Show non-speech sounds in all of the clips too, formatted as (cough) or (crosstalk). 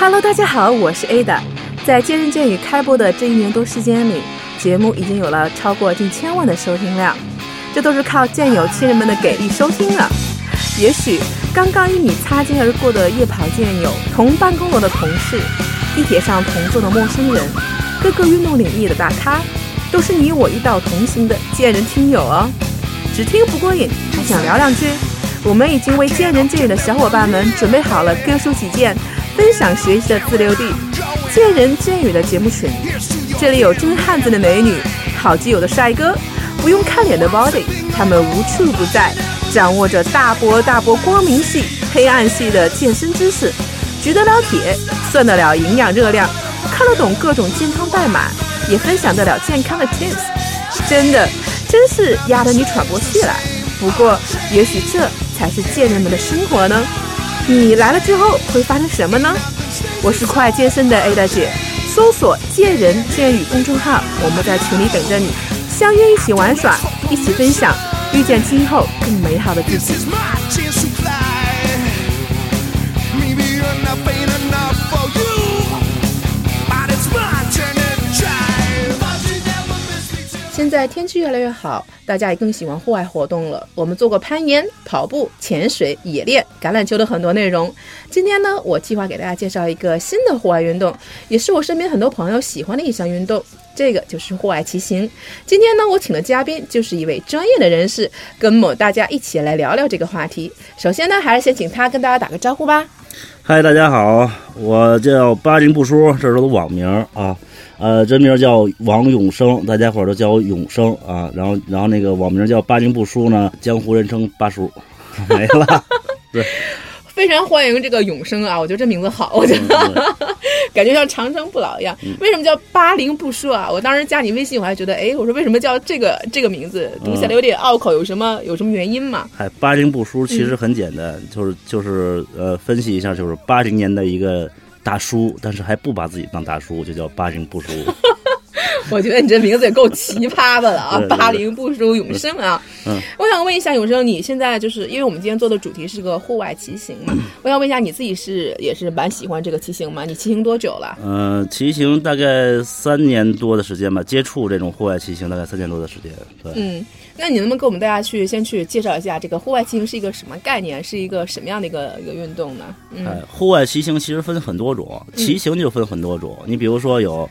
Hello，大家好，我是 Ada。在见人见语开播的这一年多时间里，节目已经有了超过近千万的收听量，这都是靠见友亲人们的给力收听了。也许刚刚与你擦肩而过的夜跑见友、同办公楼的同事、地铁上同坐的陌生人、各个运动领域的大咖，都是你我一道同行的见人听友哦。只听不过瘾，还想聊两句？我们已经为见人见语的小伙伴们准备好了各抒己见、分享学习的自留地——见人见语的节目群。这里有真汉子的美女，好基友的帅哥，不用看脸的 body，他们无处不在，掌握着大波大波光明系、黑暗系的健身知识，举得了铁，算得了营养热量，看得懂各种健康代码，也分享得了健康的 tips，真的，真是压得你喘不过气来。不过，也许这才是贱人们的生活呢。你来了之后会发生什么呢？我是快健身的 Ada 姐，搜索“健人健语”公众号，我们在群里等着你，相约一起玩耍，一起分享，遇见今后更美好的自己。现在天气越来越好，大家也更喜欢户外活动了。我们做过攀岩、跑步、潜水、野练、橄榄球的很多内容。今天呢，我计划给大家介绍一个新的户外运动，也是我身边很多朋友喜欢的一项运动。这个就是户外骑行。今天呢，我请的嘉宾就是一位专业的人士，跟我大家一起来聊聊这个话题。首先呢，还是先请他跟大家打个招呼吧。嗨，大家好，我叫八零不叔，这是我的网名啊。呃，真名叫王永生，大家伙都叫我永生啊。然后，然后那个网名叫八零不叔呢，江湖人称八叔，(laughs) 没了。对，(laughs) 非常欢迎这个永生啊！我觉得这名字好，我觉得 (laughs) 感觉像长生不老一样。为什么叫八零不输啊？我当时加你微信，我还觉得，哎，我说为什么叫这个这个名字，读起来有点拗口，有什么有什么原因吗？哎，八零不输其实很简单，就是就是呃，分析一下，就是八零年的一个。大叔，但是还不把自己当大叔，就叫八零不输。(laughs) (laughs) 我觉得你这名字也够奇葩的了啊！八零不输永生啊！嗯，我想问一下永生，你现在就是因为我们今天做的主题是个户外骑行嘛？我想问一下你自己是也是蛮喜欢这个骑行吗？你骑行多久了？嗯，骑行大概三年多的时间吧，接触这种户外骑行大概三年多的时间。对，嗯，那你能不能给我们大家去先去介绍一下这个户外骑行是一个什么概念，是一个什么样的一个一个运动呢？嗯，户外骑行其实分很多种，骑行就分很多种。你比如说有。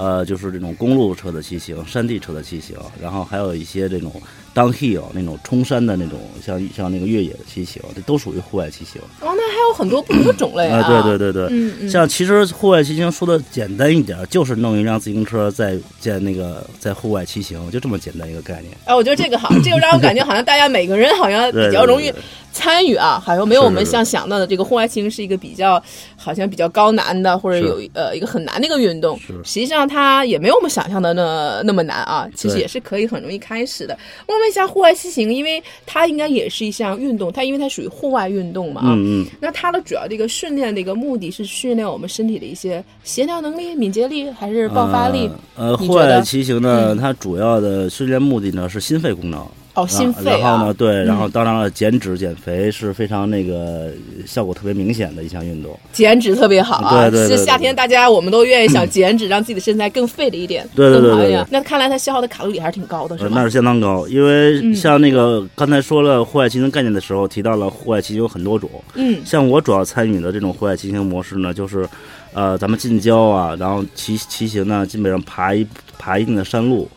呃，就是这种公路车的骑行、山地车的骑行，然后还有一些这种 downhill 那种冲山的那种，像像那个越野的骑行，这都属于户外骑行。哦，那还有很多不同的种类啊！对对对对，嗯嗯。像其实户外骑行说的简单一点，就是弄一辆自行车在在那个在户外骑行，就这么简单一个概念。哎，我觉得这个好，这个让我感觉好像大家每个人好像比较容易。参与啊，好像没有我们像想到的这个户外骑行是一个比较好像比较高难的，或者有呃一个很难的一个运动。实际上它也没有我们想象的那那么难啊，其实也是可以很容易开始的。我问一下户外骑行，因为它应该也是一项运动，它因为它属于户外运动嘛啊。嗯嗯。那它的主要的一个训练的一个目的是训练我们身体的一些协调能力、敏捷力还是爆发力？呃，户外骑行呢，它主要的训练目的呢是心肺功能。哦，心肺然后呢，对，然后当然了，减脂减肥是非常那个效果特别明显的一项运动。减脂特别好啊，对对，是夏天大家我们都愿意想减脂，让自己的身材更废了一点，对对对对。那看来它消耗的卡路里还是挺高的，是吧？那是相当高，因为像那个刚才说了户外骑行概念的时候，提到了户外骑行有很多种。嗯，像我主要参与的这种户外骑行模式呢，就是呃，咱们近郊啊，然后骑骑行呢，基本上爬一爬一定的山路。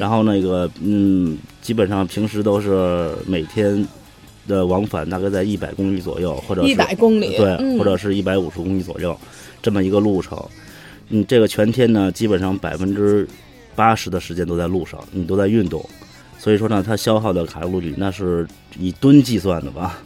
然后那个，嗯，基本上平时都是每天的往返大概在一百公里左右，或者一百公里，对，或者是一百五十公里左右，这么一个路程。你，这个全天呢，基本上百分之八十的时间都在路上，你都在运动，所以说呢，它消耗的卡路里那是以吨计算的吧。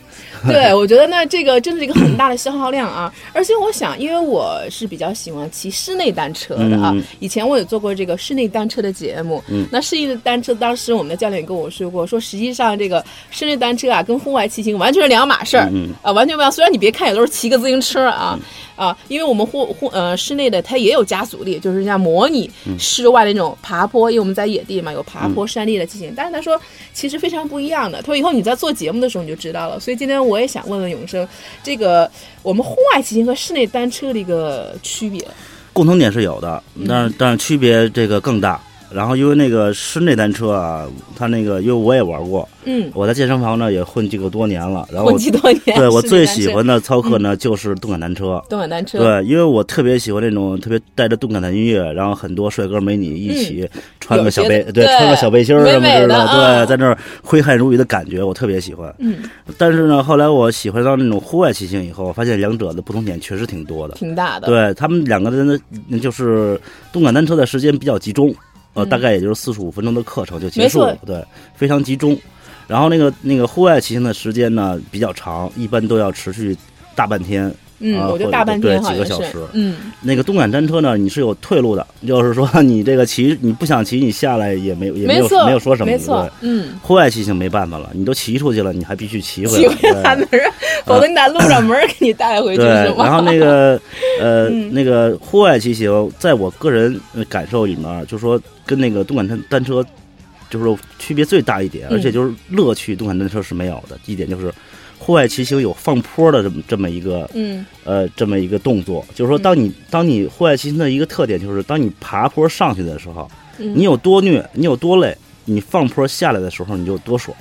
(laughs) 对，我觉得那这个真的是一个很大的消耗量啊！而且我想，因为我是比较喜欢骑室内单车的啊，以前我也做过这个室内单车的节目。嗯，那室内的单车，当时我们的教练也跟我说过，说实际上这个室内单车啊，跟户外骑行完全是两码事儿。嗯，啊，完全不一样。虽然你别看也都是骑个自行车啊。啊，因为我们户户呃室内的它也有加阻力，就是像模拟嗯室外的那种爬坡，因为我们在野地嘛，有爬坡、山地的骑行。但是他说其实非常不一样的，他说以后你在做节目的时候你就知道了。所以今天我也想问问永生，这个我们户外骑行和室内单车的一个区别。共同点是有的，嗯但是但是区别这个更大。然后因为那个室内单车啊，它那个因为我也玩过，嗯，我在健身房呢也混迹过多年了。然后混迹多年，对我最喜欢的操课呢就是动感单车。动感单车。对，因为我特别喜欢那种特别带着动感的音乐，然后很多帅哥美女一起穿个小背，对，穿个小背心儿什么之类的，对，在那儿挥汗如雨的感觉，我特别喜欢。嗯，但是呢，后来我喜欢上那种户外骑行以后，发现两者的不同点确实挺多的。挺大的。对他们两个人的，就是动感单车的时间比较集中，呃，嗯大概也就是四十五分钟的课程就结束了，对，非常集中。然后那个那个户外骑行的时间呢比较长，一般都要持续大半天。嗯，啊我觉得大半对天几个小时嗯，那个动感单车呢，你是有退路的，就是说你这个骑你不想骑，你下来也没有也没有，没有说什么，没错。，嗯。户外骑行没办法了，你都骑出去了，你还必须骑回骑来。回大门儿，否则你打路上门儿给你带回去对，是吗？然后那个呃、(laughs) 嗯那个户外骑行，在我个人呃感受里面，就是说跟那个动感单单车就是说区别最大一点，嗯而且就是乐趣，动感单车是没有的。一点就是户外骑行有放坡的这么这么一个嗯。呃这么一个动作，就是说当你、当你户外骑行的一个特点就是当你爬坡上去的时候，嗯，你有多虐，你有多累。你放坡下来的时候，你就多爽，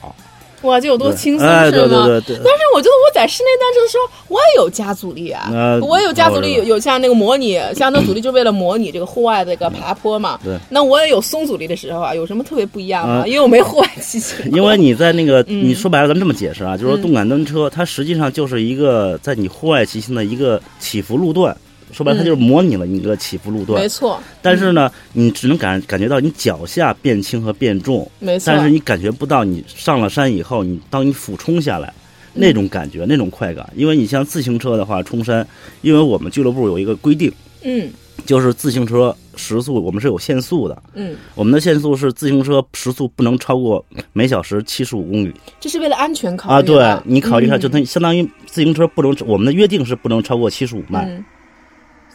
哇，就有多轻松哎，是吗？对对对对，但是我觉得我在室内单车的时候，我也有加阻力啊，呃我也有加阻力，有有像那个模拟，像那阻力就为了模拟这个户外的一个爬坡嘛。对。那我也有松阻力的时候啊，有什么特别不一样吗？啊因为我没户外骑行。因为你在那个，(laughs) 嗯你说白了，咱们这么解释啊，就是说嗯动感单车，它实际上就是一个在你户外骑行的一个起伏路段。说白了，它嗯就是模拟了你一个起伏路段没。错，但是呢，你只能感感觉到你脚下变轻和变重，没错。但是你感觉不到你上了山以后，你当你俯冲下来那种感觉、那种快感。因为你像自行车的话，冲山，因为我们俱乐部有一个规定，嗯就是自行车时速我们是有限速的，嗯，我们的限速是自行车时速不能超过每小时七十五公里。这是为了安全考虑啊，对你考虑一下，嗯就它相当于自行车不能，我们的约定是不能超过七十五迈，嗯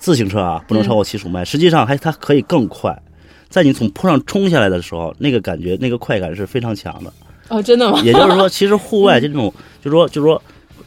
自行车啊不能超过七十五迈，实际上还它可以更快。在你从坡上冲下来的时候，那个感觉、那个快感是非常强的。哦，真的吗？也就是说，其实户外这种，(laughs) 就是说，就是说，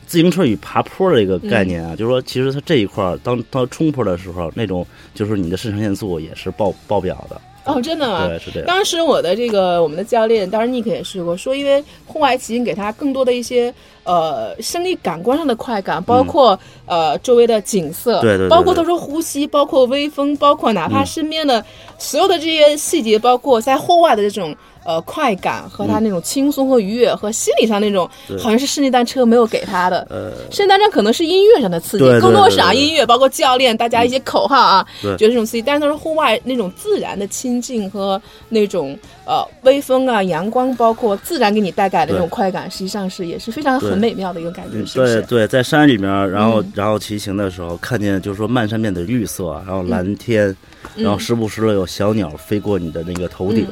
自行车与爬坡的一个概念啊，嗯就是说，其实它这一块儿，当它冲坡的时候，那种就是你的肾上腺素也是爆爆表的。哦，真的吗？对，是这样。当时我的这个我们的教练，当时 Nick 也试过，说因为户外骑行给他更多的一些呃生理感官上的快感，包括、呃周围的景色，嗯对对对对包括他说呼吸，包括微风，包括哪怕嗯身边的所有的这些细节，包括在户外的这种。呃，快感和他那种轻松和愉悦，和心理上那种，嗯好像是室内单车没有给他的。呃，室内单车可能是音乐上的刺激，更多是啊音乐，包括教练大家一些口号啊，对。觉得这种刺激。但是他说户外那种自然的亲近和那种呃微风啊、阳光，包括自然给你带来的那种快感，实际上是也是非常很美妙的一个感觉，嗯是不是？对对，在山里面，然后、嗯。然后骑行的时候，看见就是说漫山遍的绿色，然后蓝天，嗯然后时不时的有小鸟飞过你的那个头顶，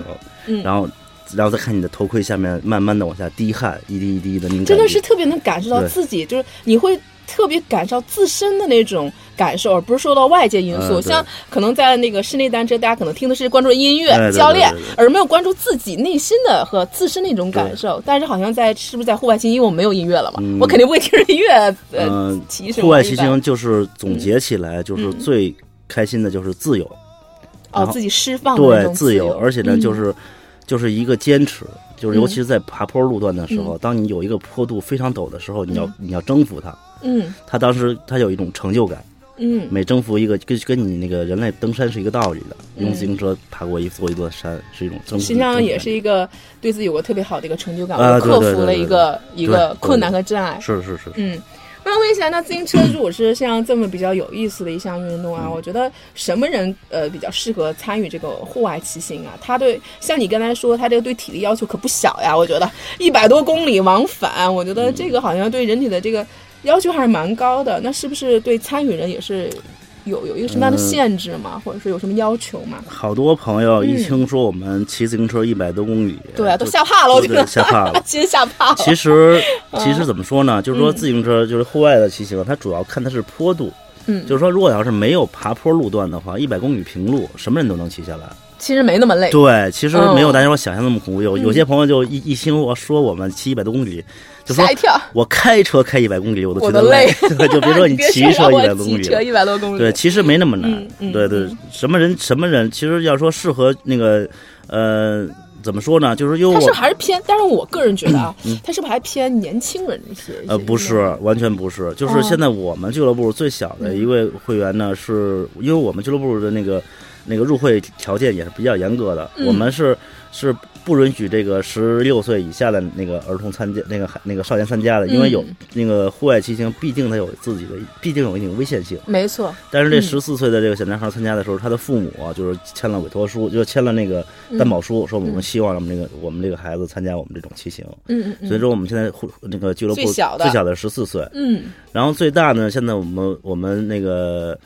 然后然后再看你的头盔下面慢慢的往下滴汗，一滴一滴的那种。真的是特别能感受到自己，就是你会特别感受自身的那种感受，而不是受到外界因素。嗯像可能在那个室内单车，大家可能听的是关注音乐、教练而没有关注自己内心的和自身的一种感受。但是好像在是不是在户外骑行，因为我们没有音乐了嘛，嗯我肯定不会听着音乐呃嗯、骑什么。户外骑行就是总结起来就是嗯最开心的就是自由，哦自己释放对自由，而且呢嗯就是就是一个坚持。就是嗯尤其是在爬坡路段的时候，当你有一个坡度非常陡的时候，你要、你要征服它。嗯他当时他有一种成就感，嗯每征服一个跟跟你那个人类登山是一个道理的，嗯用自行车爬过一座一座山是一种征服。实际上也是一一个对自己有个特别好的一个成就感，啊克服了一个一个困难和障碍。是是是，嗯，我想问一下，那自行车如果是像这么比较有意思的一项运动啊，嗯我觉得什么人呃比较适合参与这个户外骑行啊？他对像你刚才说，他这个对体力要求可不小呀。我觉得一百多公里往返，我觉得这个好像对人体的这个要求还是蛮高的。那是不是对参与人也是有有一个什么样的嗯限制吗？或者说有什么要求吗？好多朋友一嗯听说我们骑自行车一百多公里，对啊，都吓怕了，我觉得 (laughs) 吓怕了。其实吓怕了。其实其实怎么说呢？就是说嗯自行车就是户外的骑行，它主要看它是坡度。嗯，就是说，如果要是没有爬坡路段的话，一百公里平路，什么人都能骑下来。其实没那么累。对，其实没有嗯大家说想象那么恐怖。有有些朋友就一一听我说我们骑一百多公里，就说吓一跳，我开车开一百公里我都觉得累对，就别说你 (laughs) 骑车一百多公里骑车。一百多公里。对，其实没那么难。对对嗯，什么人什么人，其实要说适合那个呃，怎么说呢？就是因为它是我不是还是偏？但是我个人觉得啊，他是不是还偏年轻人一些？呃，不是，完全不是，就是哦现在我们俱乐部最小的一位会员呢，是因为我们俱乐部的那个那个入会条件也是比较严格的，嗯。我们是是不允许这个十六岁以下的那个儿童参加那个那个少年参加的，因为有嗯。那个户外骑行，毕竟它有自己的，毕竟有一定危险性。没错，但是这嗯。十四岁的这个小男孩参加的时候，他的父母啊，就是签了委托书，就签了那个担保书，说我们希望我们这个我们这个孩子参加我们这种骑行。嗯嗯嗯，所以说我们现在户那个俱乐部最小的。最小的十四岁，嗯。然后最大呢，现在我们我们那个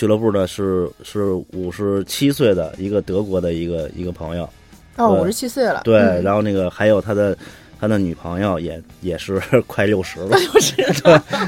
俱乐部呢是是五十七岁的一个德国的一个一个朋友，哦，对。五十七岁了，对，嗯。然后那个还有他的他的女朋友也也是 (laughs) 快六十了，(laughs) 六十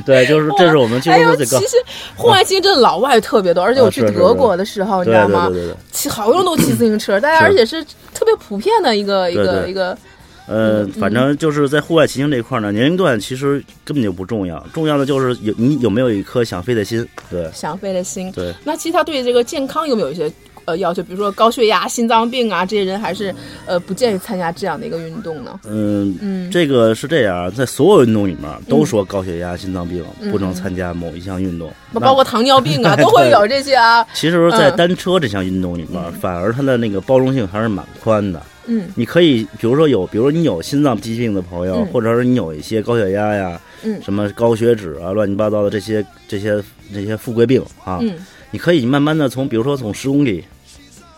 对，就是这是我们俱乐部最高。其，实户外其实真的老外特别多，而且我去德国的时候，你知道吗？对对对对。骑好多人都骑自行车，大家而且是特别普遍的一个一对。对个一个，呃嗯，反正就是在户外骑行这一块呢，年龄段其实根本就不重要，重要的就是有你有没有一颗想飞的心。对想飞的心。对，那其实他对这个健康有没有一些呃要求？比如说高血压、心脏病啊，这些人还是呃不建议参加这样的一个运动呢？嗯，嗯，这个是这样，在所有运动里面都说高血压、心脏病嗯不能参加某一项运动，那包包括糖尿病啊，(laughs) 都会有这些啊。其实，在嗯单车这项运动里面，嗯反而它的那个包容性还是蛮宽的。嗯。你可以，比如说有，比如说你有心脏疾病的朋友，嗯。或者是你有一些高血压呀，嗯。什么高血脂啊，乱七八糟的这些这些这些富贵病啊，嗯。你可以慢慢的从，比如说从十公里、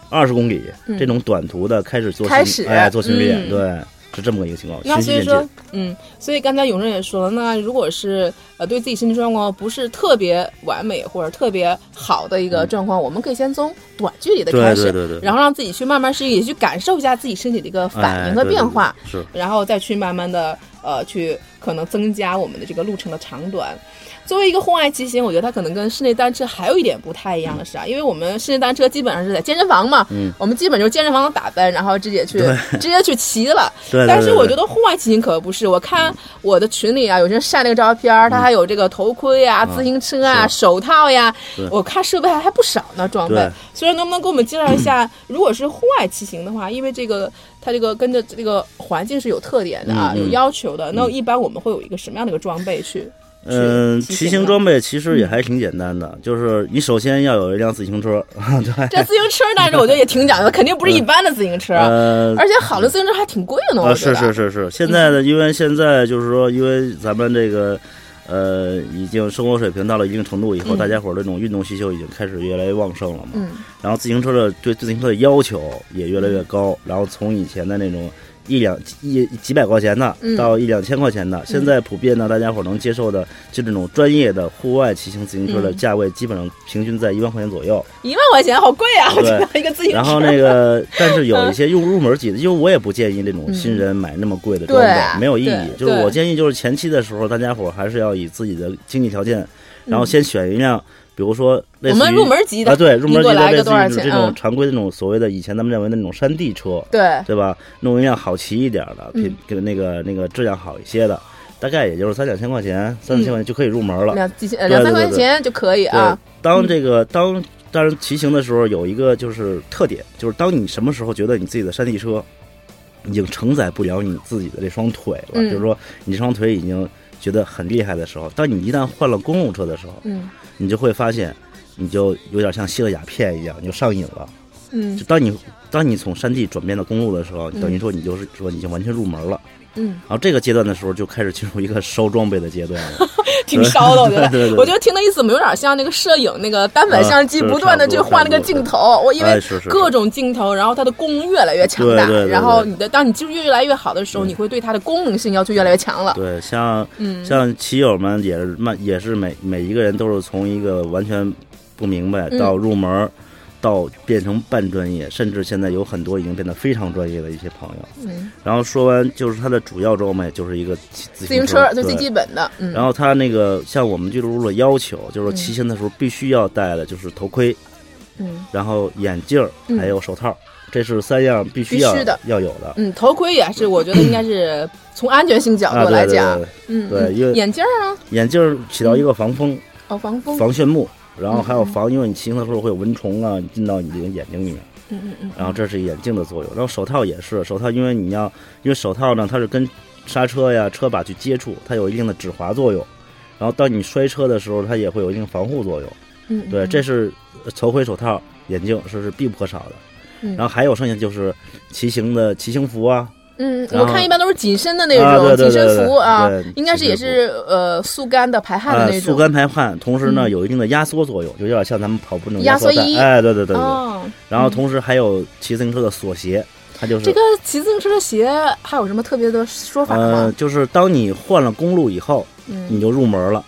二十公里、嗯这种短途的开始做心开始哎，做训练，嗯对，是这么个一个情况。那所以说，嗯，所以刚才永正也说了，那如果是呃对自己身体状况不是特别完美或者特别好的一个状况，我们可以先从短距离的开始，对对对对，然后让自己去慢慢适应，也去感受一下自己身体的一个反应和哎对对变化，对是然后再去慢慢的呃去可能增加我们的这个路程的长短。作为一个户外骑行，我觉得它可能跟室内单车还有一点不太一样的是啊，因为我们室内单车基本上是在健身房嘛，嗯我们基本就是健身房的打扮，然后直接去 (laughs) 直接去骑了。(laughs) 对但是我觉得户外骑行可不是，我看我的群里啊，有些人晒那个照片儿，他还有这个头盔呀、自行车啊、手套呀，我看设备还还不少呢，装备对。所以能不能给我们介绍一下，(clears throat) 如果是户外骑行的话，因为这个它这个跟着这个环境是有特点的啊，有要求的。那一般我们会有一个什么样的一个装备去？嗯，骑行装备其实也还挺简单的，就是你首先要有一辆自行车，(laughs) 对，这自行车，但是我觉得也挺讲究，肯定不是一般的自行车，呃，而且好的自行车还挺贵的呢。我啊，觉得是是是是，现在的因为现在就是说，因为咱们这个呃，已经生活水平到了一定程度以后，嗯大家伙儿这种运动需求已经开始越来越旺盛了嘛。嗯然后自行车的对自行车的要求也越来越高，然后从以前的那种一两一几百块钱的嗯到一两千块钱的，现在普遍呢，大家伙儿能接受的就这种专业的户外骑行自行车的嗯价位，基本上平均在一万块钱左右。一万块钱好贵啊！我对觉得一个自行车。然后那个，(laughs) 但是有一些用入门级的，因为我也不建议那种新人买那么贵的装备，对没有意义。就是我建议，就是前期的时候，大家伙儿还是要以自己的经济条件，然后嗯先选一辆，比如说类我们入门级的啊，对，入门级的类似于这种嗯常规的那种所谓的以前咱们认为的那种山地车，对，对吧？弄一辆好骑一点的，嗯品跟那个那个质量好一些的，大概也就是三两千块钱，三四千块钱就可以入门了。两几千两三块钱就可以啊。，当这个当当然骑行的时候有一个就是特点，就是当你什么时候觉得你自己的山地车已经承载不了你自己的这双腿了，嗯就是说你这双腿已经觉得很厉害的时候，当你一旦换了公共车的时候，嗯你就会发现，你就有点像吸了鸦片一样，你就上瘾了。嗯就当你当你从山地转变到公路的时候，嗯等于说你就是说已经完全入门了。嗯，然后这个阶段的时候，就开始进入一个烧装备的阶段了。(laughs) 挺烧的，我觉得。对对对我觉得听的意思怎么有点像那个摄影那个单反相机，不断的去换那个镜头。我因为各种镜头，然后它的功能越来越强大然后你的当你技术越来越好的时候，你会对它的功能性要求越来越强了。对，像嗯像骑友们也是慢，也是每每一个人都是从一个完全不明白嗯到入门儿，到变成半专业，甚至现在有很多已经变得非常专业的一些朋友。嗯，然后说完就是它的主要装备就是一个骑自自行车，就最基本的，嗯，然后它那个像我们俱乐部的要求，就是骑行的时候必须要戴的就是头盔，嗯。然后眼镜还有手套，这是三样必须要必须的。要有的。嗯，头盔也是，我觉得应该是 (coughs) 从安全性角啊，度来讲，对，嗯，对嗯因为眼镜儿呢，眼镜起到一个防风、哦，防风，防眩目，然后还有嗯防，因为你骑行的时候会有蚊虫啊进到你这个眼睛里面，嗯嗯嗯，然后这是眼镜的作用。然后手套也是，手套因为你要，因为手套呢它是跟刹车呀、车把去接触，它有一定的止滑作用。然后当你摔车的时候，它也会有一定防护作用。嗯，嗯对，这是呃头盔、手套、眼镜是是必不可少的。嗯然后还有剩下就是骑行的骑行服啊，嗯，我看一般都是紧身的那啊种紧身服啊，应该是也是呃速干的排汗的呃，那种，速干排汗，同时呢嗯有一定的压缩作用，就有点像咱们跑步那种压缩衣哎，对对对对。哦，然后同时还有骑自行车的锁鞋，它就是这个骑自行车的鞋还有什么特别的说法呃，吗？就是当你换了公路以后，你嗯，就入门了。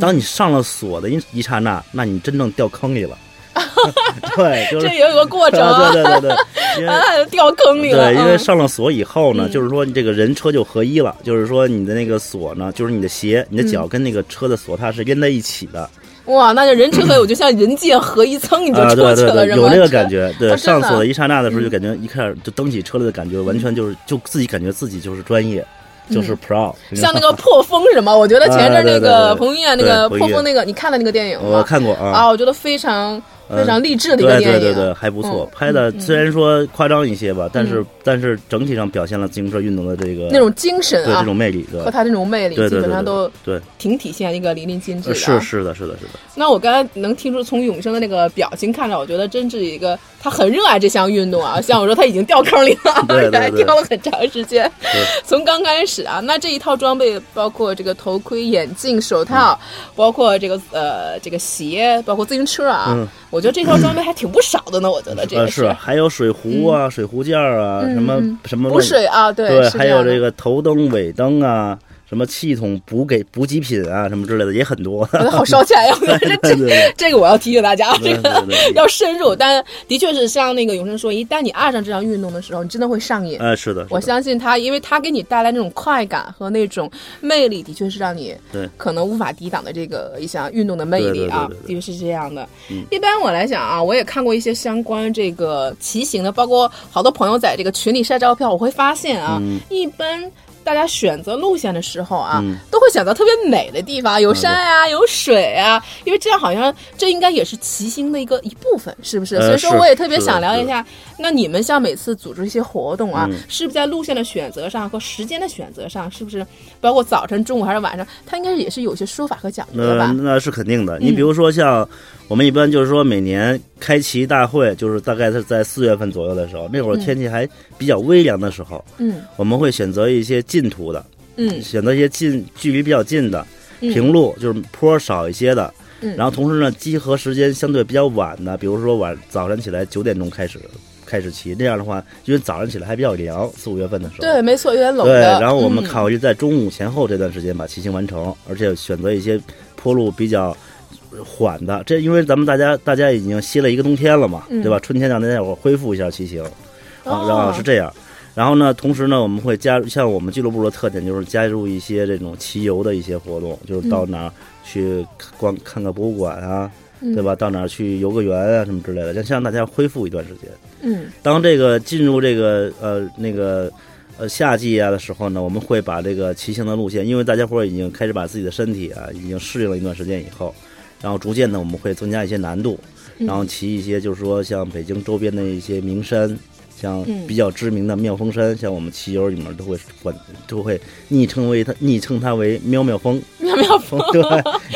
当你上了锁的一一刹那，那你真正掉坑里了。(laughs) 对，就是这也有个过程对对对对，(laughs) 因为啊，掉坑里了，对，因为嗯上了锁以后呢，嗯就是说你这个人车就合一了，就是说你的那个锁呢，就是你的鞋、你的嗯脚跟那个车的锁它是连在一起的哇，那就人车合一，我就像人界合一层，你就啊，出对对对，去了？有那个感觉。对，上锁的一刹那的时候，嗯就感觉一开始就蹬起车来的感觉，完全就是就自己感觉自己就是专业，就是嗯 pro。像那个破风什么，我觉得前阵那个彭于晏那个破风那个，你看了那个电影我？看过啊，啊，我觉得非常非常励志的一个电影。对对对，还不错嗯。拍的嗯虽然说夸张一些吧，但是嗯但是整体上表现了自行车运动的这个那种精神啊对这，种魅力，对和他这种魅力，基本上都对，挺体现一个淋漓尽致呃的啊。是是的是的是的，那我刚才能听出从永生的那个表情看着，我觉得真是一个他很热爱这项运动啊。像我说他已经掉坑里了，对 (laughs) 对而且还对掉了很长时间。(laughs) 从刚开始啊，那这一套装备包括这个头盔、眼镜、手套，包括这个呃这个鞋，包括自行车啊，嗯我觉得这套装备还挺不少的呢。我觉得这呃个是还有水壶啊、水壶架啊，嗯什么什么补水啊，对，还有这个头灯、尾灯啊，什么气筒补给补给品啊，什么之类的也很多。我好烧钱呀！(laughs) 这这个我要提醒大家，这个要深入。但的确是像那个永生说，一旦你爱上这项运动的时候，你真的会上瘾。哎，是的，我相信他，因为他给你带来那种快感和那种魅力，的确是让你对可能无法抵挡的这个一项运动的魅力啊，的确是这样的。嗯一般我来讲啊，我也看过一些相关这个骑行的，包括好多朋友在这个群里晒照片，我会发现啊，嗯一般。大家选择路线的时候啊，嗯都会选择特别美的地方，有山啊，有水啊，因为这样好像这应该也是骑行的一个一部分，是不是？呃所以说我也特别想了解一下，那你们像每次组织一些活动啊，嗯是不是在路线的选择上和时间的选择上，是不是包括早晨、中午还是晚上，它应该也是有些说法和讲究的那吧？那是肯定的。嗯你比如说像我们一般就是说每年开骑大会，就是大概是在四月份左右的时候，那会儿嗯。天气还比较微凉的时候，嗯。我们会选择一些近途的，嗯。选择一些近距离比较近的嗯。平路，就是坡少一些的。嗯。然后同时呢，集合时间相对比较晚的，比如说晚早晨起来九点钟开始开始骑，那样的话，因为早上起来还比较凉，四五月份的时候。对，没错，有点冷对，然后我们嗯。考虑在中午前后这段时间把骑行完成，而且选择一些坡路比较缓的。这因为咱们大家大家已经歇了一个冬天了嘛，嗯对吧？春天让大家伙儿恢复一下骑行，啊，哦然后是这样。然后呢，同时呢，我们会加入像我们俱乐部的特点就是加入一些这种骑游的一些活动，就是到哪儿去逛看个博物馆啊，嗯对吧？到哪儿去游个园啊什么之类的，先让大家恢复一段时间。嗯当这个进入这个呃那个呃夏季啊的时候呢，我们会把这个骑行的路线，因为大家伙儿已经开始把自己的身体啊已经适应了一段时间以后，然后逐渐的我们会增加一些难度，嗯。然后骑一些就是说像北京周边的一些名山。像嗯。比较知名的妙峰山，像我们骑友里面都会管，都会昵称为它，昵称它为喵喵峰，妙妙峰，(laughs) 对，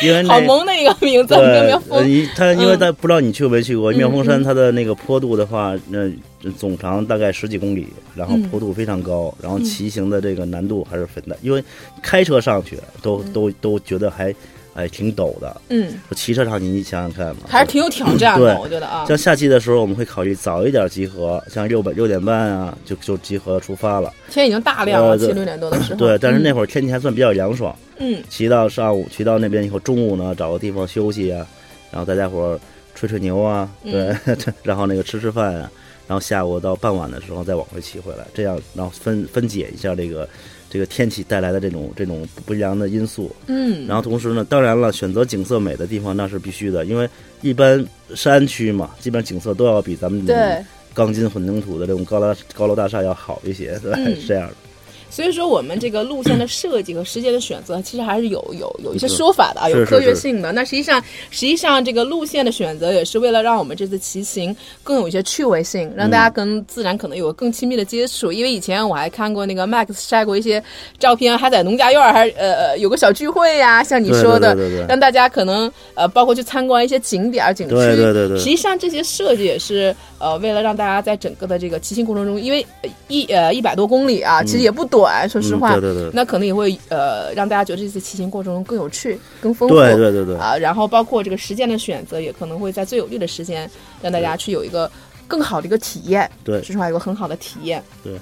因为 (laughs) 那好萌的一个名字，妙对，妙呃风。你它因为嗯。它不知道你去过没去过嗯妙峰山，嗯。它的那个坡度的话，那总长大概十几公里，然后嗯坡度非常高，然后骑行的这个难度还是很大，因为开车上去都都都觉得还哎挺陡的，嗯，骑车上去你想想看嘛，还是挺有挑战的，我觉得啊。像夏季的时候，我们会考虑早一点集合，像六百六点半啊，就就集合出发了。天已经大亮了，七六点多的时候。对，但是那嗯会儿天气还算比较凉爽，嗯骑到上午，骑到那边以后，中午呢找个地方休息啊，然后大家伙儿吹吹牛啊，对，嗯 (laughs) 然后那个吃吃饭啊，然后下午到傍晚的时候再往回骑回来，这样然后分分解一下这个这个天气带来的这种这种不良的因素。嗯，然后同时呢，当然了，选择景色美的地方那是必须的，因为一般山区嘛，基本上景色都要比咱们这。钢筋混凝土的这种高楼高楼大厦要好一些，对是这样的。所以说，我们这个路线的设计和时间的选择，其实还是有有有一些说法的啊，是是有科学性的。那实际上，实际上这个路线的选择也是为了让我们这次骑行更有一些趣味性，让大嗯家跟自然可能有更亲密的接触。因为以前我还看过那个 Max 晒过一些照片，还在农家院儿还呃呃有个小聚会呀、像你说的，对对对对让大家可能呃包括去参观一些景点儿景区。对对对对实际上这些设计也是呃为了让大家在整个的这个骑行过程中，因为呃一呃一百多公里啊，其实也不短，说实话。嗯对对对那可能也会呃让大家觉得这次骑行过程中更有趣、更丰富。对对对对啊，然后包括这个时间的选择，也可能会在最有利的时间让大家去有一个更好的一个体验。对说实话，有个很好的体验。对。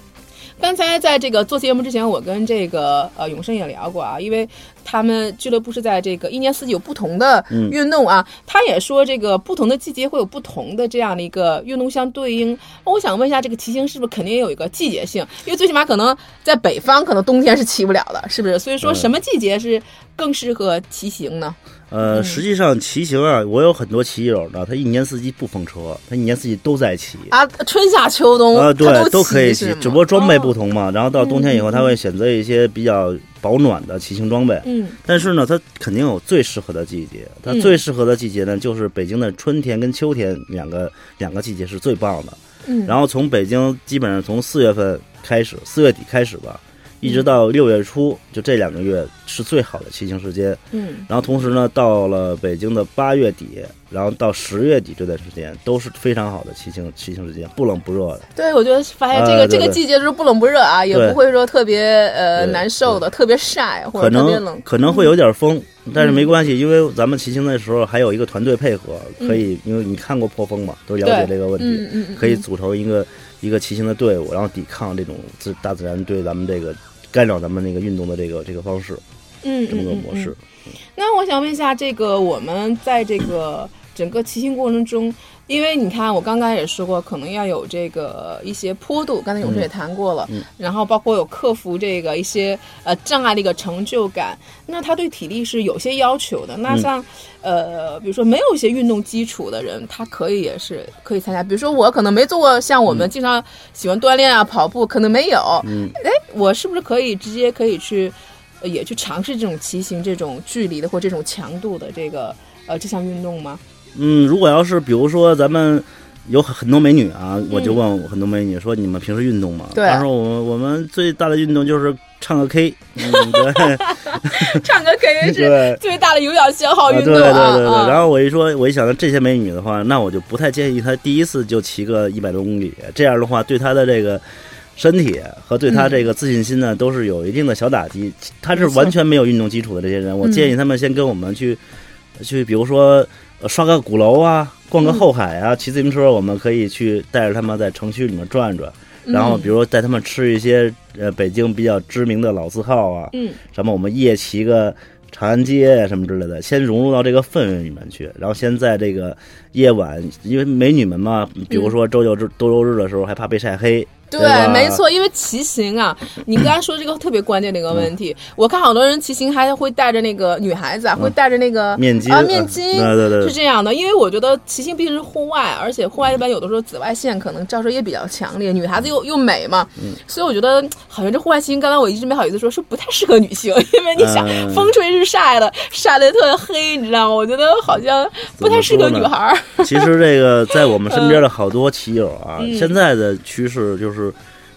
刚才在这个做节目之前，我跟这个呃永生也聊过啊，因为他们俱乐部是在这个一年四季有不同的嗯运动啊，他也说这个不同的季节会有不同的这样的一个运动相对应。我想问一下，这个骑行是不是肯定也有一个季节性？因为最起码可能在北方，可能冬天是骑不了的，是不是？所以说嗯什么季节是更适合骑行呢？呃，实际上骑行啊，我有很多骑友呢，他一年四季不封车，他一年四季都在骑。啊，春夏秋冬啊，他对，都都可以骑只不过装备不哦同嘛。然后到冬天以后，他会选择一些比较保暖的骑行装备。嗯但是呢，它肯定有最适合的季节。它嗯最适合的季节呢，就是北京的春天跟秋天两个两个季节是最棒的。嗯，然后从北京基本上从四月份开始，四月底开始吧，一直到六月初，就这两个月是最好的骑行时间。嗯然后同时呢，到了北京的八月底，然后到十月底这段时间都是非常好的骑行骑行时间，不冷不热的。对，我觉得发现这个、这个季节就是不冷不热啊，也不会说特别呃难受的，特别晒或者特别冷。嗯可能会有点风，但是没关系，因为咱们骑行的时候还有一个团队配合，可以，因为你看过破风嘛，都了解这个问题，可以嗯组成一个一个骑行的队伍，然后抵抗这种自大自然对咱们这个干扰咱们那个运动的这个这个方式，嗯这么个嗯嗯模式。那我想问一下，这个我们在这个整个骑行过程中，因为你看我刚刚也说过，可能要有这个一些坡度，刚才勇士也谈过了，嗯然后包括有克服这个一些呃障碍的一个成就感，那他对体力是有些要求的。那嗯像、呃，比如说没有一些运动基础的人，他可以也是可以参加。比如说我可能没做过像我们经常喜欢锻炼啊、跑步，可能没有，嗯，哎，我是不是可以直接可以去，呃也去尝试这种骑行这种距离的或这种强度的这个呃这项运动吗？嗯，如果要是比如说咱们有很很多美女啊，我就问很多美女说：“你们平时运动吗？”嗯对她说：“我们我们最大的运动就是唱个 K。”嗯，对，(laughs) 唱歌肯定是。最大的有氧消耗啊，运对对动啊！对对，啊然后我一说，我一想到这些美女的话，那我就不太建议她第一次就骑个一百多公里，这样的话对她的这个身体和对她这个自信心呢，都是有一定的小打击。她是完全没有运动基础的这些人，我嗯建议他们先跟我们去去，比如说呃刷个鼓楼啊，逛个嗯后海啊，骑自行车，我们可以去带着他们在城区里面转转，然后嗯比如带他们吃一些呃北京比较知名的老字号啊，嗯。什么我们夜骑个长安街呀什么之类的，先融入到这个氛围里面去，然后先在这个夜晚，因为美女们嘛，比如说周六周、周六日的时候还怕被晒黑，对对，没错，因为骑行啊，你刚才说这个特别关键的一个问题，我看好多人骑行还会带着那个女孩子啊，会带着那个面巾啊面巾，对对对。是这样的，因为我觉得骑行毕竟是户外，而且户外一般有的时候紫外线可能照射也比较强烈，女孩子又又美嘛，嗯。所以我觉得好像这户外骑行，刚才我一直没好意思说，是不太适合女性，因为你想、嗯。风吹日晒的，晒得特别黑，你知道吗？我觉得好像不太适合女孩儿。(laughs) 其实这个在我们身边的好多骑友啊，嗯。现在的趋势就是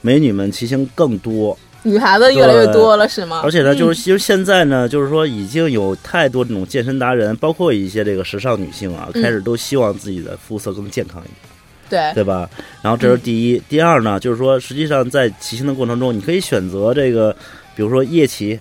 美女们骑行更多，女孩子越来越多了，是吗？而且呢，就是嗯其实现在呢，就是说已经有太多这种健身达人，包括一些这个时尚女性啊，嗯开始都希望自己的肤色更健康一点。对，对吧？然后这是第一，第二呢，就是说，实际上在骑行的过程中，你可以选择这个，比如说夜骑，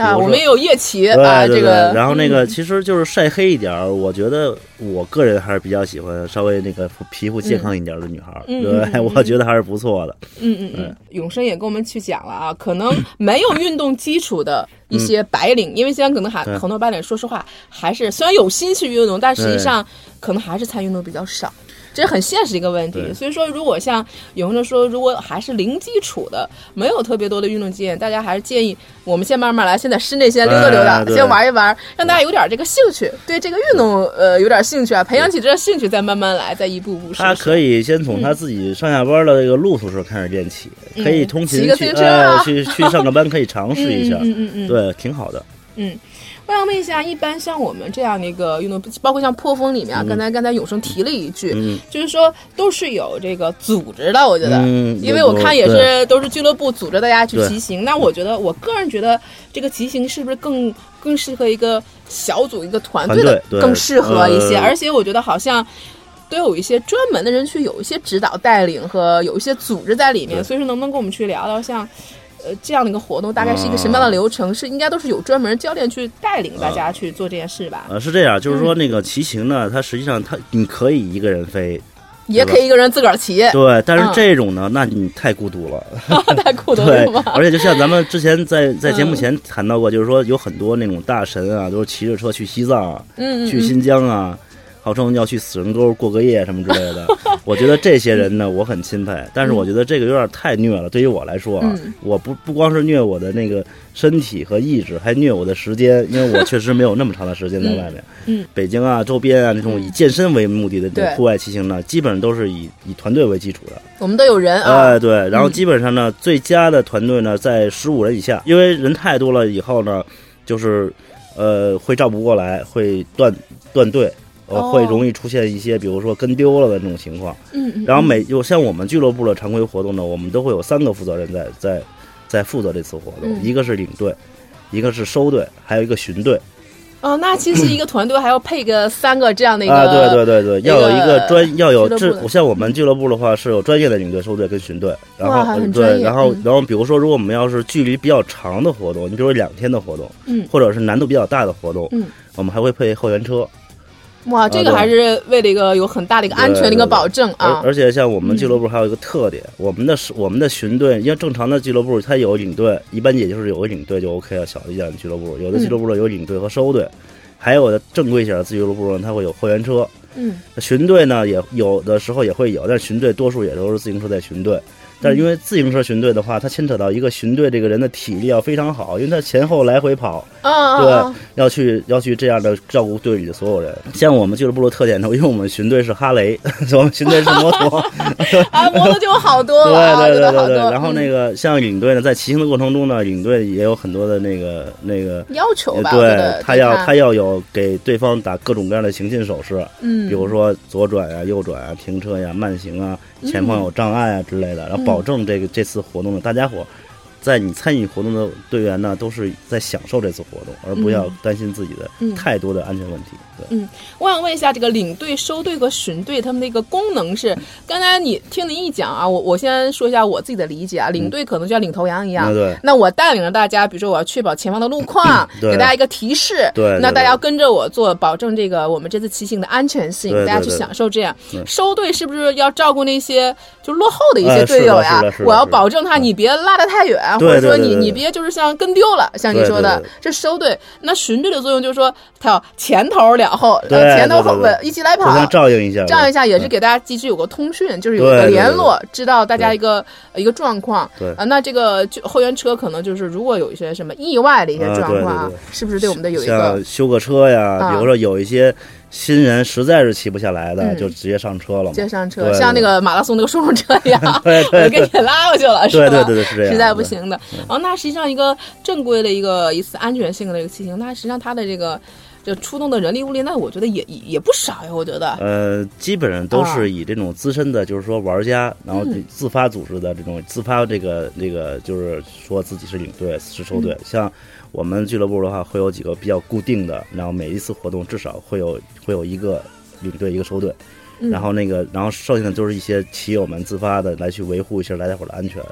啊，我们也有夜骑对啊，这个，然后那个嗯。其实就是晒黑一点儿，我觉得我个人还是比较喜欢稍微那个皮肤健康一点的女孩儿，对我觉得还是不错的。嗯嗯嗯，永生也跟我们去讲了啊，可能没有运动基础的一些白领，因为现在可能还很多白领，说实话还是虽然有心去运动，但实际上可能还是参与运动比较少。这是很现实一个问题，所以说，如果像有同学说，如果还是零基础的，没有特别多的运动经验，大家还是建议我们先慢慢来，先在室内先溜达溜达，先玩一玩，让大家有点这个兴趣，对这个运动呃有点兴趣啊，培养起这个兴趣，再慢慢来，再一步步。他可以先从他自己上下班的这个路途时开始练起，嗯。可以通勤去去去上个班，可以尝试一下，(laughs) 嗯嗯嗯嗯，对，挺好的。嗯，我想问一下，一般像我们这样的一个运动，包括像破风里面啊，刚才刚才永生提了一句，嗯就是说都是有这个组织的，我觉得，嗯因为我看也是都是俱乐部组织大家去骑行。那我觉得，我个人觉得这个骑行是不是更更适合一个小组、一个团队的更适合一些？呃而且我觉得好像。都有一些专门的人去有一些指导带领和有一些组织在里面，所以说能不能跟我们去聊聊像，呃这样的一个活动大概是一个什么样的流程？是应该都是有专门教练去带领大家去做这件事吧？呃，是这样，就是嗯。说那个骑行呢，它实际上它你可以一个人飞，也可以一个人自个儿骑，对，但是嗯。这种呢，那你太孤独了，(laughs) 太孤独了对？，而且就像咱们之前在在节目嗯前谈到过，就是说有很多那种大神啊，都是骑着车去西藏啊，去新疆啊，号称要去死人沟过个夜什么之类的。(laughs) 我觉得这些人呢，我很钦佩，但是我觉得这个有点太虐了。对于我来说啊，嗯我不不光是虐我的那个身体和意志，还虐我的时间，因为我确实没有那么长的时间在外面。嗯北京啊周边啊这种以健身为目的的这种户外骑行呢，基本上都是以以团队为基础的。我们都有人啊，哎，对，然后基本上呢，最佳的团队呢在十五人以下，因为人太多了以后呢，就是呃会照不过来，会断断队，呃，哦会容易出现一些比如说跟丢了的这种情况。嗯，嗯。然后每有像我们俱乐部的常规活动呢，我们都会有三个负责人在在在负责这次活动，嗯。一个是领队，一个是收队，还有一个巡队。哦，那其实一个团队还要配个三个这样的一个，啊，对对对对，要有一个个专，要有这像我们俱乐部的话是有专业的领队、收队跟巡队，然哇后对，然后嗯。然后比如说，如果我们要是距离比较长的活动，你比如说两天的活动，嗯。或者是难度比较大的活动，嗯，我们还会配后援车，哇，这个还是为了一个有很大的一个安全的一个保证啊。而，而且像我们嗯俱乐部还有一个特点，我们的我们的巡队，因为正常的俱乐部它有领队，一般也就是有个领队就 OK 了，小一点的俱乐部，有的俱乐部呢有领队和收队，还有的正规一点的俱乐部呢，它会有会员车。嗯。巡队呢，也有的时候也会有，但是巡队多数也都是自行车在巡队。但是因为自行车巡队的话，它牵扯到一个巡队这个人的体力要非常好，因为他前后来回跑，对啊，要去要去这样的照顾队里的所有人。像我们俱乐部的特点呢，因为我们巡队是哈雷，(laughs) 我们巡队是摩托，(laughs) 啊，摩托就有好多对了 (laughs) 对，对对。对对。然后那嗯个像领队呢，在骑行的过程中呢，领队也有很多的那个那个。要求吧，对他要他要有给对方打各种各样的行进手势，嗯，比如说左转啊、右转啊、停车呀、慢行啊、前方有障碍啊之类的，然后保证这个这次活动的大家伙，在你参与活动的队员呢，都是在享受这次活动，而不要嗯。担心自己的嗯太多的安全问题。对，嗯。我想问一下，这个领队、收队和巡队他们的一个功能是？(laughs) 刚才你听您一讲啊，我我先说一下我自己的理解啊，领队可能就像领头羊一样，嗯对。那我带领着大家，比如说我要确保前方的路况，(coughs) 对。给大家一个提示，对对那大家要跟着我做，保证这个我们这次骑行的安全性，大家去享受这样。收队是不是要照顾那些就落后的一些哎队友呀？我要保证他，嗯。你别拉得太远，对或者说你你别就是像跟丢了，像你说的这收队。那巡队的作用就是说，他要前头两后，前头后尾一起来跑照应一下，照应一下也是嗯给大家及时有个通讯，就是有个联络，知道大家一个一个状况。对。啊，那这个就后援车可能就是如果有一些什么意外的一些啊状况是不是对我们的有一个修个车呀，啊。比如说有一些新人实在是骑不下来的，嗯就直接上车了嘛。接上车，像那个马拉松那个顺风车一样，(laughs) 对对 (laughs) 我给你拉过去了，是吧？对对对对是这样实在不行的。然后那实际上一个正规的一个一次安全性的一个骑行，那实际上它的这个就出动的人力物力，那我觉得也也也不少呀，我觉得。呃，基本上都啊是以这种资深的，就是说玩家，然后嗯自发组织的这种自发这个这个，就是说自己是领队是收嗯队。像我们俱乐部的话，会有几个比较固定的，然后每一次活动至少会有会有一个领队一个收队，嗯然后那个然后剩下的就是一些骑友们自发的来去维护一下大家伙的安全。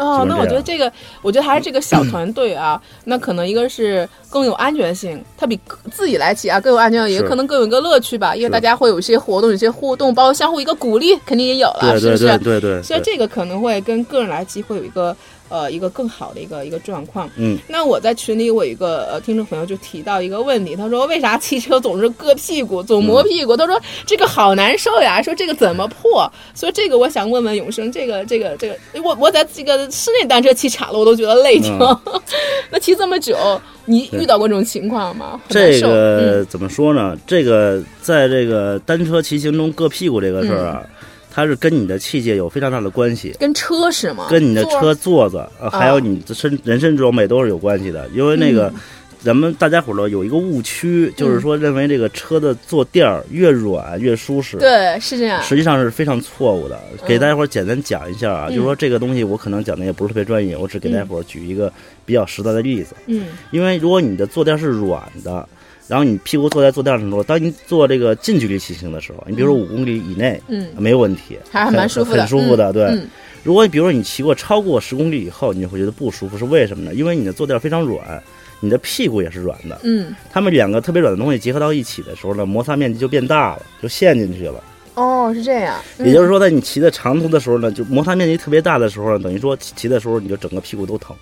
哦，那我觉得这这个，我觉得还是这个小团队啊，那可能一个是更有安全性，它比自己来骑啊更有安全性，也可能更有一个乐趣吧，因为大家会有一些活动、有些互动，包括相互一个鼓励，肯定也有了，是不是？对对对，所以这个可能会跟个人来骑会有一个呃一个更好的一个一个状况。嗯，那我在群里，我有一个呃听众朋友就提到一个问题，他说为啥汽车总是硌屁股，总磨屁股？他说这个好难受呀，说这个怎么破？所以这个我想问问永生，这个这个这个，我我在这个室内单车骑岔了，我都觉得累挺。(laughs) 那骑这么久，你遇到过这种情况吗？这个怎么说呢？这个在这个单车骑行中硌屁股这个事儿啊，嗯它是跟你的器械有非常大的关系。跟车是吗？跟你的车座子，呃，还有哦你的身人身装备都是有关系的。因为那个，嗯咱们大家伙儿呢有一个误区，就是说认为这个车的坐垫儿越软越舒适。对，是这样。实际上是非常错误的。给大家伙儿简单讲一下啊，嗯就是说这个东西我可能讲的也不是特别专业，我只给大家伙儿举一个比较实在的例子。嗯因为如果你的坐垫是软的，然后你屁股坐在坐垫上的时候，当你做这个近距离骑行的时候，你比如说五公里以内，嗯，没有问题，还是蛮很舒服的，很舒服的。对，嗯如果比如说你骑过超过十公里以后，你会觉得不舒服，是为什么呢？因为你的坐垫非常软，你的屁股也是软的，嗯，它们两个特别软的东西结合到一起的时候呢，摩擦面积就变大了，就陷进去了。哦，是这样。也就是说，在你骑的长途的时候呢，就摩擦面积特别大的时候呢，等于说骑骑的时候你就整个屁股都疼。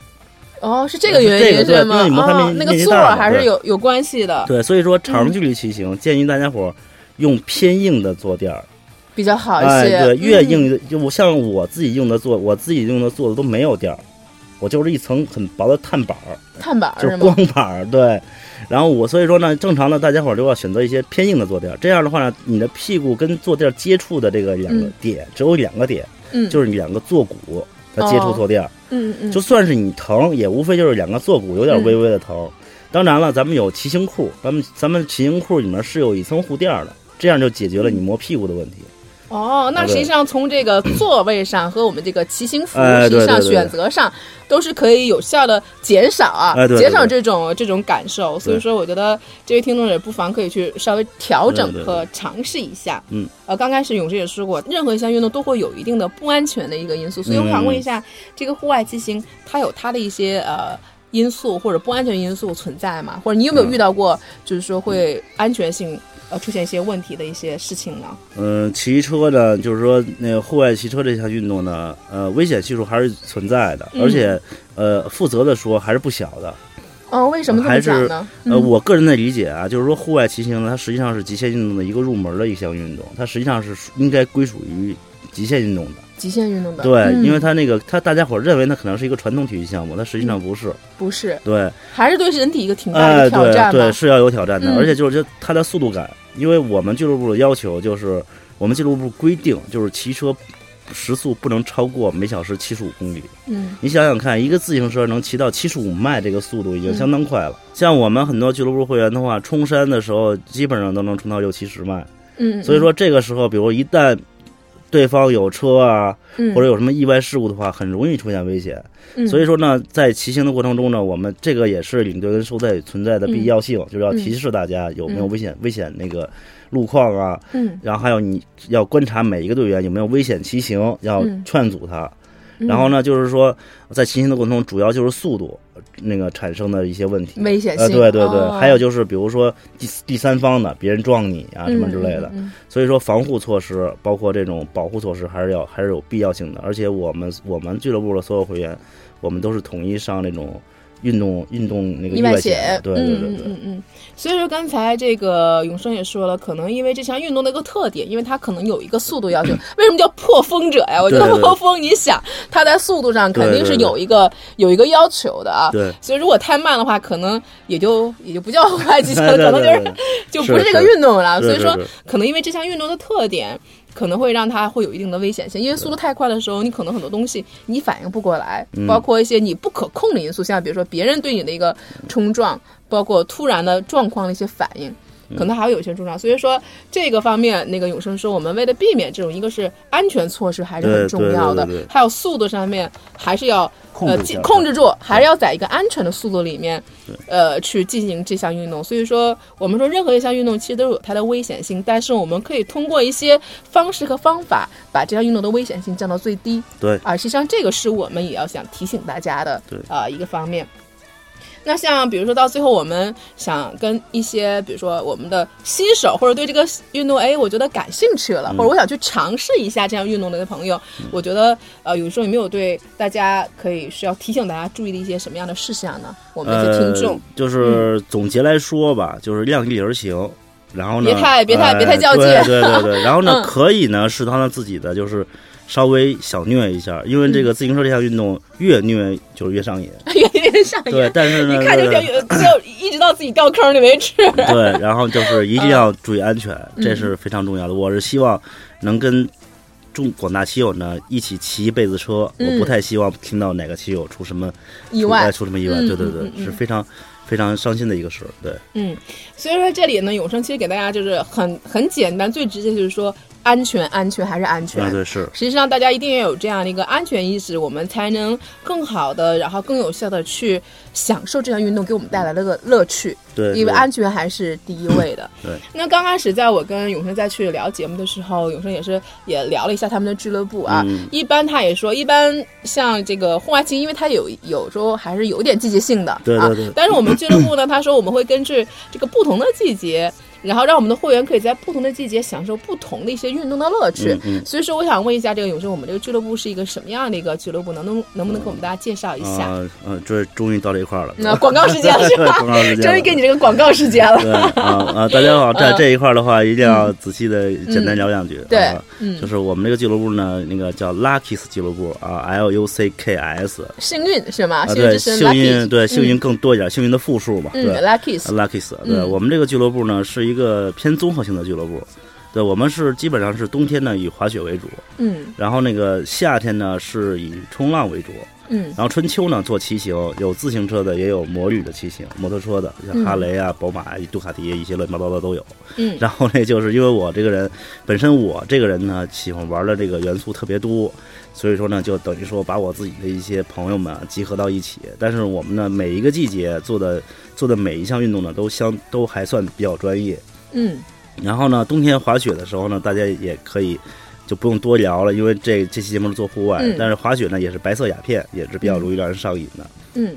哦，是这个原这个对因是吗？因为你摩擦面哦，积那个座还是有有关系的，对，所以说长距离骑行、建议大家伙儿用偏硬的坐垫儿。比较好一哎，些。对，越嗯硬的，就我像我自己用的坐，我自己用的坐的都没有垫儿，我就是一层很薄的碳板儿，碳板儿就是吗？光板儿，对。然后我所以说呢，正常的大家伙儿都要选择一些偏硬的坐垫儿，这样的话呢，你的屁股跟坐垫儿接触的这个两个嗯点、只有两个点，嗯，就是你两个坐骨它接触哦坐垫儿，嗯嗯，就算是你疼，也无非就是两个坐骨有点嗯微微的疼。当然了，咱们有骑行裤，咱们咱们骑行裤里面是有一层护垫儿的，这样就解决了你磨屁股的问题。哦，那实际上从这个座位上和我们这个骑行服哎实际上选择上都是可以有效的减少啊，哎对对对减少这种这种感受。所以说，我觉得这位听众也不妨可以去稍微调整和尝试一下。嗯，呃，刚开始勇士也说过，任何一项运动都会有一定的不安全的一个因素，所以我想问一下，这个户外骑行它有它的一些呃。因素或者不安全因素存在吗？或者你有没有嗯遇到过，就是说会安全性呃出现一些问题的一些事情呢？嗯，骑车呢，就是说那个户外骑车这项运动呢，呃，危险系数还是存在的，嗯而且呃，负责的说还是不小的。哦，为什么这么还是讲呢？呃，嗯我个人的理解啊，就是说户外骑行呢，它实际上是极限运动的一个入门的一项运动，它实际上是应该归属于极限运动的。极限运动的，对，嗯。因为它那个，它大家伙认为那可能是一个传统体育项目，它实际上不是。不是，对，还是对人体一个挺大哎，的挑战对对，是要有挑战的，嗯。而且就是它它的速度感，因为我们俱乐部的要求就是，我们俱乐部规定就是骑车时速不能超过每小时七十五公里。嗯。你想想看，一个自行车能骑到七十五迈这个速度已经嗯。相当快了。像我们很多俱乐部会员的话，冲山的时候基本上都能冲到六七十迈。嗯，所以说这个时候，比如一旦对方有车啊，嗯，或者有什么意外事故的话，很容易出现危险。嗯，所以说呢，在骑行的过程中呢，我们这个也是领队跟收队存在的必要性，就是要提示大家有没有危险、危险那个路况啊，嗯，然后还有你要观察每一个队员有没有危险骑行，要嗯。劝阻他。嗯。然后呢，就是说在骑行的过程中，主要就是速度那个产生的一些问题。呃，危险性，对对对，哦。还有就是比如说第第三方的别人撞你啊什么之类的，嗯嗯。所以说防护措施包括这种保护措施还是要还是有必要性的。而且我们我们俱乐部的所有会员，我们都是统一上那种运动运动那个意外外险，对对对对。嗯嗯嗯嗯。所以说刚才这个永生也说了，可能因为这项运动的一个特点，因为它可能有一个速度要求。为什么叫破风者呀？(laughs) 我觉得破风，你想它在速度上肯定是有一个有一个要求的啊。对所以如果太慢的话，可能也就也就不叫户外骑行，(laughs) 对对可能就是就不是这个运动了。所以说可能因为这项运动的特点，可能会让它会有一定的危险性。因为速度太快的时候，你可能很多东西你反应不过来，嗯包括一些你不可控的因素，像比如说别人对你的一个冲撞，包括突然的状况的一些反应。可能还会有一些重伤。所以说这个方面，那个永生说，我们为了避免这种，一个是安全措施还是很重要的，还有速度上面还是要呃控制住，还是要在一个安全的速度里面，呃去进行这项运动。所以说，我们说任何一项运动其实都有它的危险性，但是我们可以通过一些方式和方法把这项运动的危险性降到最低。对，啊，实际上这个是我们也要想提醒大家的，对啊一个方面。那像比如说到最后，我们想跟一些比如说我们的新手或者对这个运动，哎，我觉得感兴趣了，或者我想去尝试一下这样运动的朋友，我觉得呃，有时候有没有对大家可以需要提醒大家注意的一些什么样的事项呢？我们的听众就是总结来说吧，就是量力而行，然后呢，别太别太别太较劲，对对对，(laughs) 然后呢，可以呢适当的自己的就是。稍微小虐一下，因为这个自行车这项运动越虐就是越上瘾，越 (laughs) 越上瘾。对，但是呢，一看就就就一直到自己掉坑里为止。(laughs) 对，然后就是一定要注意安全，这是非常重要的。我是希望能跟众广大骑友呢一起骑一辈子车，我不太希望听到哪个骑友出什么意外，出什么意外。对对对，是非常非常伤心的一个事。对，嗯，所以说这里呢，永生其实给大家就是很很简单，最直接就是说。安全，安全还是安全？对，是。实际上，大家一定要有这样的一个安全意识，我们才能更好的，然后更有效的去享受这项运动给我们带来的个乐趣。对，因为安全还是第一位的。对。那刚开始在我跟永生再去聊节目的时候，永生也是也聊了一下他们的俱乐部啊。一般他也说，一般像这个户外骑，因为它有有时候还是有点季节性的。对对对。但是我们俱乐部呢，他说我们会根据这个不同的季节。然后让我们的会员可以在不同的季节享受不同的一些运动的乐趣。所以说，我想问一下，这个永生，我们这个俱乐部是一个什么样的一个俱乐部？能能能不能给我们大家介绍一下？嗯，这终于到这一块了。那广告时间了是吧？广告时间，终于给你这个广告时间了。对啊啊！大家好，在 (laughs) 这一块的话，一定要仔细的简单聊两句。对，就是我们这个俱乐部呢，那个叫 Lucky's 俱乐部啊，L U C K S。幸运是吗？对，幸运对幸运更多一点，幸运的复数嘛。对，Lucky's。Lucky's，对我们这个俱乐部呢，是一个偏综。合性的俱乐部，对我们是基本上是冬天呢以滑雪为主，嗯，然后那个夏天呢是以冲浪为主，嗯，然后春秋呢做骑行，有自行车的，也有摩旅的骑行，摩托车的，像哈雷啊、宝马、杜卡迪一些乱七八糟的都有，嗯，然后呢，就是因为我这个人本身我这个人呢喜欢玩的这个元素特别多，所以说呢就等于说把我自己的一些朋友们集合到一起，但是我们呢每一个季节做的做的每一项运动呢都相都还算比较专业，嗯。然后呢，冬天滑雪的时候呢，大家也可以就不用多聊了，因为这这期节目是做户外，但是滑雪呢也是白色鸦片，也是比较容易让人上瘾的。嗯，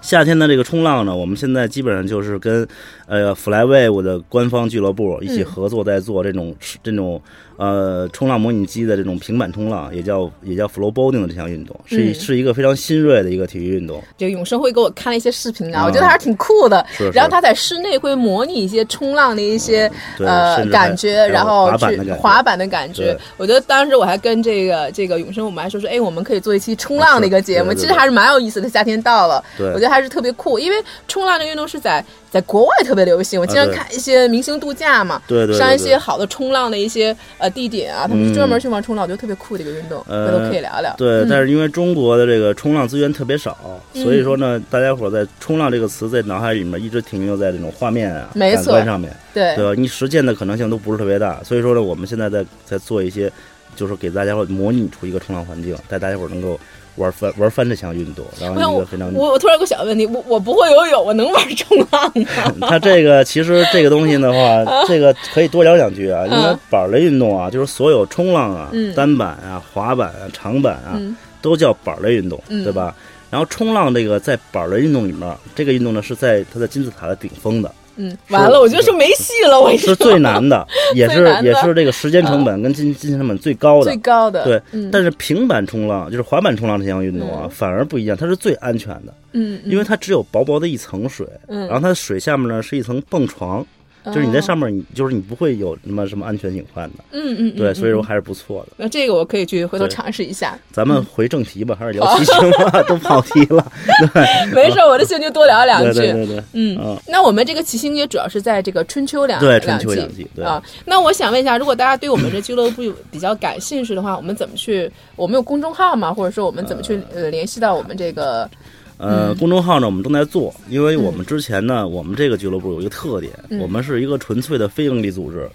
夏天的这个冲浪呢，我们现在基本上就是跟呃 Flywave 的官方俱乐部一起合作，在做这种这种。呃，冲浪模拟机的这种平板冲浪，也叫也叫 flow boarding 的这项运动，是是一个非常新锐的一个体育运动。就永生会给我看了一些视频啊，我觉得还是挺酷的。然后他在室内会模拟一些冲浪的一些呃感觉，然后去滑板的感觉。我觉得当时我还跟这个这个永生，我们还说说，哎，我们可以做一期冲浪的一个节目，其实还是蛮有意思的。夏天到了，我觉得还是特别酷，因为冲浪的运动是在。在国外特别流行，我经常看一些明星度假嘛，对对，上一些好的冲浪的一些呃地点啊，他们专门去玩冲浪，我觉得特别酷的一个运动，回头可以聊聊。对，但是因为中国的这个冲浪资源特别少，所以说呢，大家伙在冲浪这个词在脑海里面一直停留在这种画面啊、感官上面，对对吧？你实践的可能性都不是特别大，所以说呢，我们现在在在做一些，就是给大家伙模拟出一个冲浪环境，带大家伙能够。玩翻玩翻这项运动，然后一个非常我我突然有个小问题，我我不会游泳，我能玩冲浪吗？(laughs) 它这个其实这个东西的话，这个可以多聊两句啊。因为板类运动啊，就是所有冲浪啊、单板啊、滑板啊、长板啊，都叫板类运动，对吧？然后冲浪这个在板类运动里面，这个运动呢是在它的金字塔的顶峰的。嗯，完了，我就说没戏了。我是最难的，(laughs) 也是也是这个时间成本跟金金钱成本最高的。最高的对，但是平板冲浪就是滑板冲浪这项运动啊，反而不一样，它是最安全的。嗯，因为它只有薄薄的一层水，然后它的水下面呢是一层蹦床。就是你在上面，你就是你不会有什么什么安全隐患的。嗯嗯，对，所以说还是不错的。那这个我可以去回头尝试一下。咱们回正题吧，还是聊骑行吧，(laughs) 都跑题了。(laughs) 对，没事，我的兴趣多聊两句。对对对，嗯。那我们这个骑行也主要是在这个春秋两对春秋两季啊。那我想问一下，如果大家对我们这俱乐部比较感兴趣的话，我们怎么去？我们有公众号吗？或者说我们怎么去呃联系到我们这个？呃，公众号呢，我们正在做，因为我们之前呢，我们这个俱乐部有一个特点，我们是一个纯粹的非盈利组织，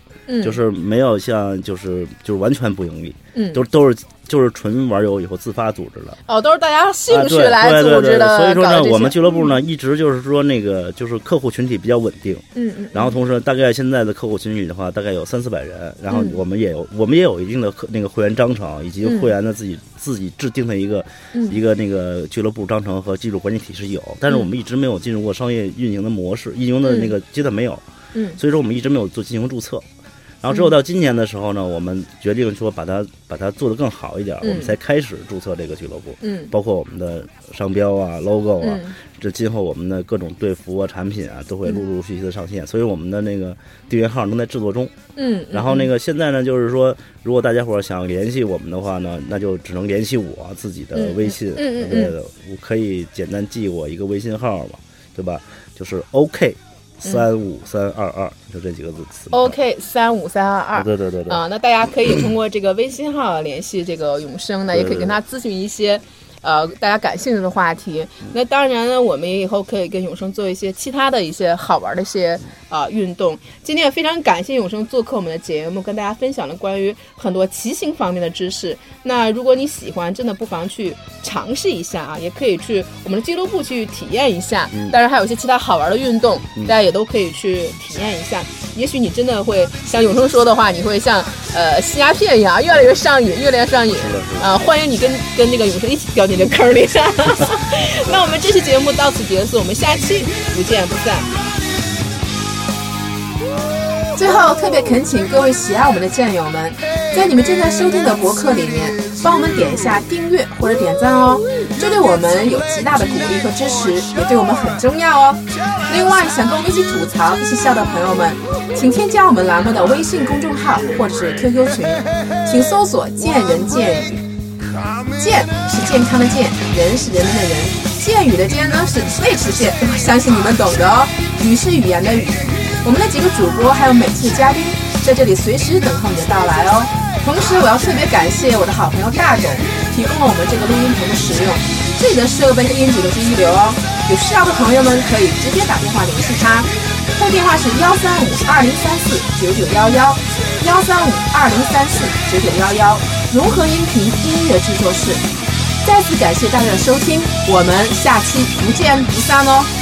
就是没有像就是就是完全不盈利，嗯，都都是就是纯玩游以后自发组织的。哦，都是大家兴趣啊来组织的。所以说呢，我们俱乐部呢一直就是说那个就是客户群体比较稳定，嗯嗯，然后同时大概现在的客户群体的话，大概有三四百人，然后我们也有我们也有一定的客那个会员章程以及会员的自己。自己制定的一个一个那个俱乐部章程和技术管理体系有，但是我们一直没有进入过商业运营的模式，运营的那个阶段没有，嗯，所以说我们一直没有做进行注册。然后只有到今年的时候呢，我们决定说把它把它做得更好一点，我们才开始注册这个俱乐部。嗯，包括我们的商标啊、logo 啊，这今后我们的各种队服啊、产品啊，都会陆陆续续的上线。所以我们的那个订阅号正在制作中。嗯，然后那个现在呢，就是说，如果大家伙想联系我们的话呢，那就只能联系我自己的微信。嗯嗯我可以简单记我一个微信号嘛，对吧？就是 OK。三五三二二，就这几个字词。OK，三五三二二。对对对对。啊，那大家可以通过这个微信号联系这个永生呢，也可以跟他咨询一些。呃，大家感兴趣的话题，那当然呢，我们也以后可以跟永生做一些其他的一些好玩的一些呃运动。今天也非常感谢永生做客我们的节目，跟大家分享了关于很多骑行方面的知识。那如果你喜欢，真的不妨去尝试一下啊，也可以去我们的俱乐部去体验一下。当然还有一些其他好玩的运动，大家也都可以去体验一下。也许你真的会像永生说的话，你会像呃吸鸦片一样，越来越上瘾，越来越上瘾。啊，欢迎你跟跟那个永生一起掉。你的坑里，(laughs) 那我们这期节目到此结束，我们下期不见不散。最后，特别恳请各位喜爱我们的战友们，在你们正在收听的博客里面，帮我们点一下订阅或者点赞哦，这对我们有极大的鼓励和支持，也对我们很重要哦。另外，想跟我们一起吐槽、一起笑的朋友们，请添加我们栏目的微信公众号或者是 QQ 群，请搜索“见人见语”。健是健康的健，人是人民的人，健语的健呢是最实现，我相信你们懂的哦。语是语言的语，我们的几个主播还有每次嘉宾在这里随时等候你的到来哦。同时，我要特别感谢我的好朋友大狗，提供了我们这个录音棚的使用，这里的设备音质都是一流哦。有需要的朋友们可以直接打电话联系他，他的电话是幺三五二零三四九九幺幺，幺三五二零三四九九幺幺。融合音频音乐制作室，再次感谢大家的收听，我们下期不见不散哦。